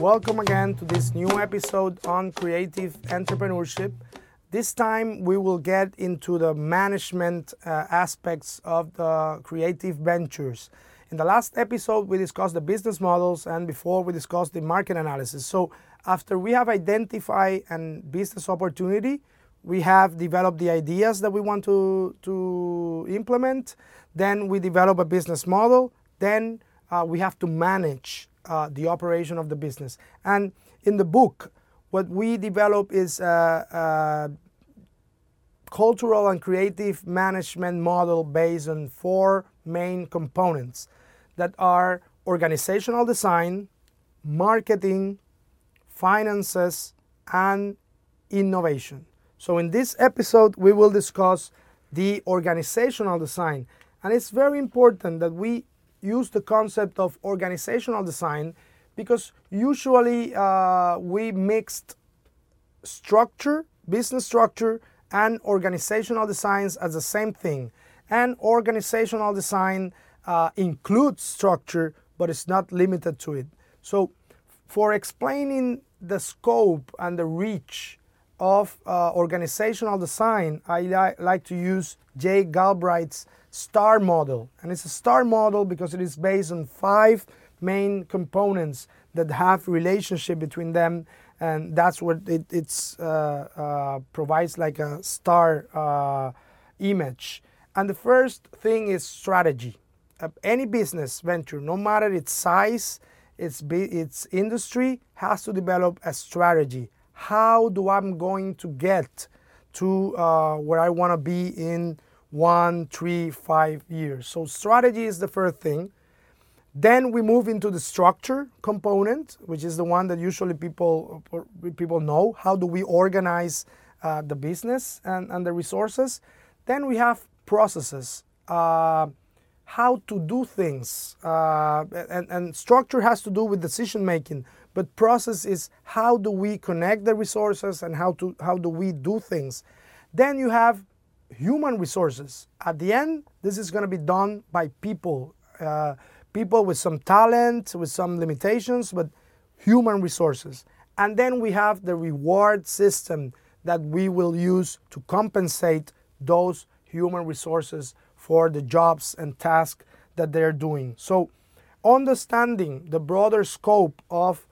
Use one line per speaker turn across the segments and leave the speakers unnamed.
Welcome again to this new episode on creative entrepreneurship. This time we will get into the management uh, aspects of the creative ventures. In the last episode, we discussed the business models, and before we discussed the market analysis. So, after we have identified a business opportunity, we have developed the ideas that we want to, to implement, then we develop a business model, then uh, we have to manage uh, the operation of the business. And in the book, what we develop is a, a cultural and creative management model based on four main components that are organizational design, marketing, finances, and innovation. So, in this episode, we will discuss the organizational design. And it's very important that we use the concept of organizational design because usually uh, we mixed structure, business structure, and organizational designs as the same thing. And organizational design uh, includes structure, but it's not limited to it. So, for explaining the scope and the reach of uh, organizational design, I li like to use Jay Galbraith's STAR model. And it's a STAR model because it is based on five main components that have relationship between them and that's what it it's, uh, uh, provides like a star uh, image. And the first thing is strategy. any business venture, no matter its size, its, its industry, has to develop a strategy. How do I'm going to get to uh, where I want to be in one, three, five years? So strategy is the first thing. Then we move into the structure component, which is the one that usually people people know. How do we organize uh, the business and, and the resources? Then we have processes, uh, how to do things, uh, and, and structure has to do with decision making. But process is how do we connect the resources and how to how do we do things. Then you have human resources. At the end, this is going to be done by people. Uh, people with some talent, with some limitations, but human resources. And then we have the reward system that we will use to compensate those human resources for the jobs and tasks that they're doing. So, understanding the broader scope of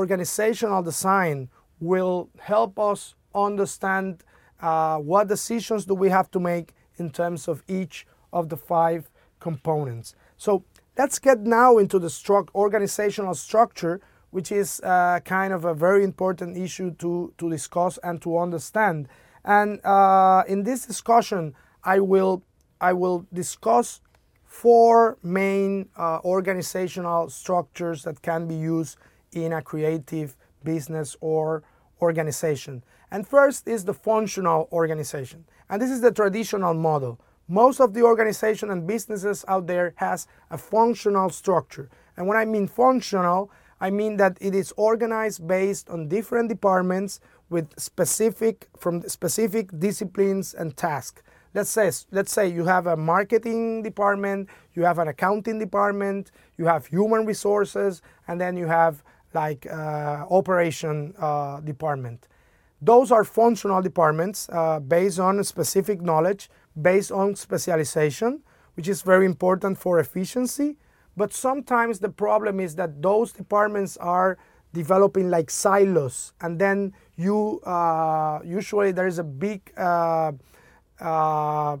organizational design will help us understand uh, what decisions do we have to make in terms of each of the five components. So Let's get now into the stru organizational structure, which is uh, kind of a very important issue to, to discuss and to understand. And uh, in this discussion, I will, I will discuss four main uh, organizational structures that can be used in a creative business or organization. And first is the functional organization. And this is the traditional model. Most of the organization and businesses out there has a functional structure. And when I mean functional, I mean that it is organized based on different departments with specific from specific disciplines and tasks. Let's say let's say you have a marketing department, you have an accounting department, you have human resources, and then you have like uh, operation uh, department. Those are functional departments uh, based on specific knowledge based on specialization, which is very important for efficiency. But sometimes the problem is that those departments are developing like silos, and then you uh, usually there is a big uh, uh,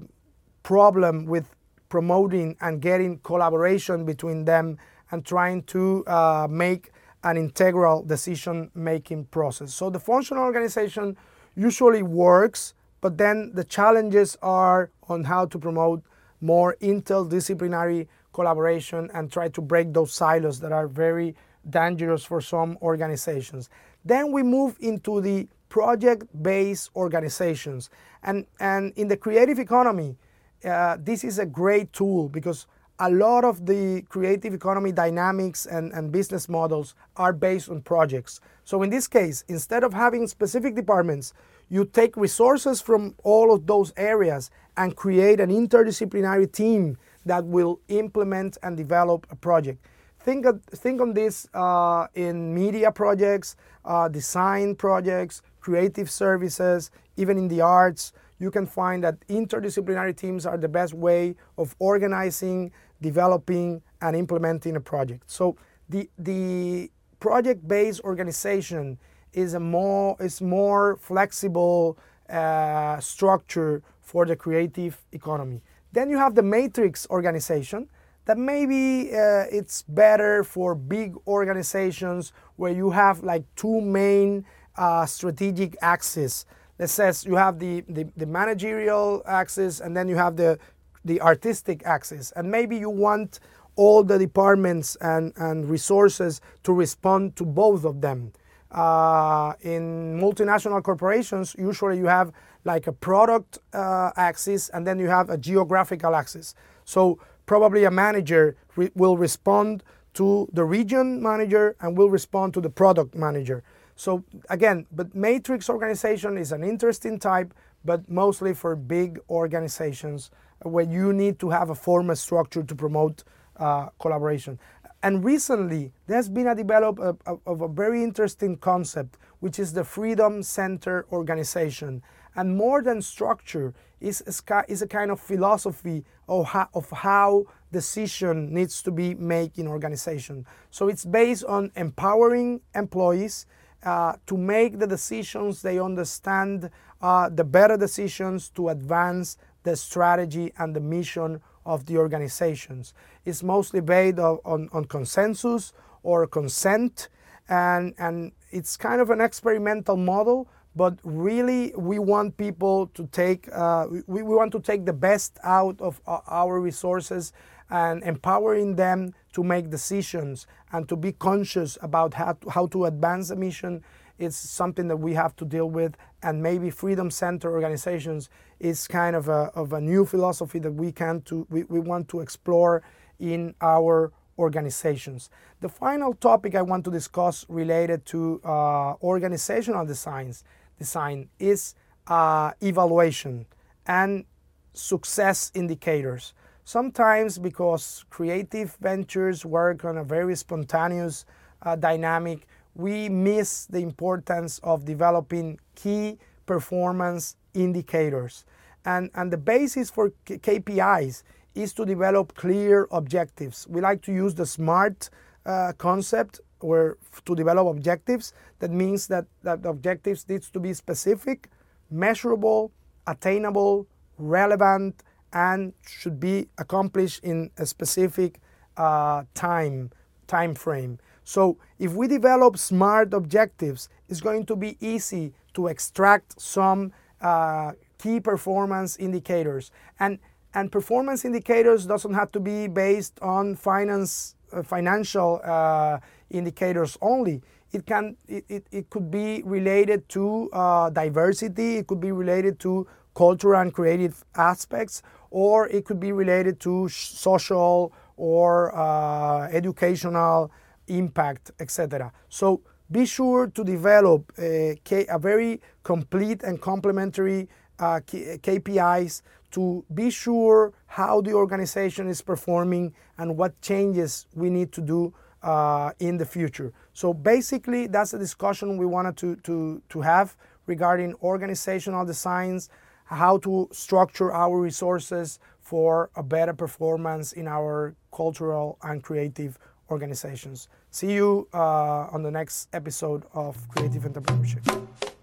problem with promoting and getting collaboration between them and trying to make an integral decision making process. So the functional organization usually works but then the challenges are on how to promote more interdisciplinary collaboration and try to break those silos that are very dangerous for some organizations. Then we move into the project-based organizations. And, and in the creative economy, uh, this is a great tool because a lot of the creative economy dynamics and, and business models are based on projects. So in this case, instead of having specific departments, you take resources from all of those areas and create an interdisciplinary team that will implement and develop a project. think of, think on this uh, in media projects, uh, design projects, creative services, even in the arts. You can find that interdisciplinary teams are the best way of organizing, developing, and implementing a project. So the the project-based organization is a more is more flexible uh, structure for the creative economy. Then you have the matrix organization that maybe uh, it's better for big organizations where you have like two main uh, strategic axes. That says you have the, the, the managerial axis and then you have the, the artistic axis. And maybe you want all the departments and, and resources to respond to both of them. Uh, in multinational corporations, usually you have like a product uh, axis and then you have a geographical axis. So probably a manager re will respond to the region manager and will respond to the product manager. So again, but matrix organization is an interesting type, but mostly for big organizations where you need to have a formal structure to promote uh, collaboration. And recently, there's been a development of, of, a very interesting concept, which is the Freedom Center organization. And more than structure, is, is a kind of philosophy of how, of how decision needs to be made in organization. So it's based on empowering employees uh, to make the decisions they understand, uh, the better decisions to advance the strategy and the mission of the organizations. It's mostly based on, on, on consensus or consent, and, and it's kind of an experimental model, but really we want people to take, uh, we, we want to take the best out of our resources and empowering them to make decisions and to be conscious about how to, how to advance the mission. It's something that we have to deal with. And maybe freedom center organizations is kind of a, of a new philosophy that we can to we, we want to explore in our organizations. The final topic i want to discuss related to uh, organizational designs design is uh, evaluation and success indicators sometimes because creative ventures work on a very spontaneous uh, dynamic we miss the importance of developing key performance indicators. And, and the basis for KPIs is to develop clear objectives. We like to use the SMART uh, concept where to develop objectives. That means that, that the objectives needs to be specific, measurable, attainable, relevant, and should be accomplished in a specific uh, time time frame. So if we develop smart objectives, it's going to be easy to extract some uh, key performance indicators. And, and performance indicators doesn't have to be based on finance, uh, financial uh, indicators only. It, can, it, it, it could be related to uh, diversity, it could be related to cultural and creative aspects, or it could be related to social or uh, educational impact, etc. So be sure to develop a, a very complete and complementary uh, KPIs to be sure how the organization is performing and what changes we need to do uh, in the future. So basically, that's a discussion we wanted to, to, to have regarding organizational designs, how to structure our resources for a better performance in our cultural and creative organizations. See you uh, on the next episode of Creative Entrepreneurship.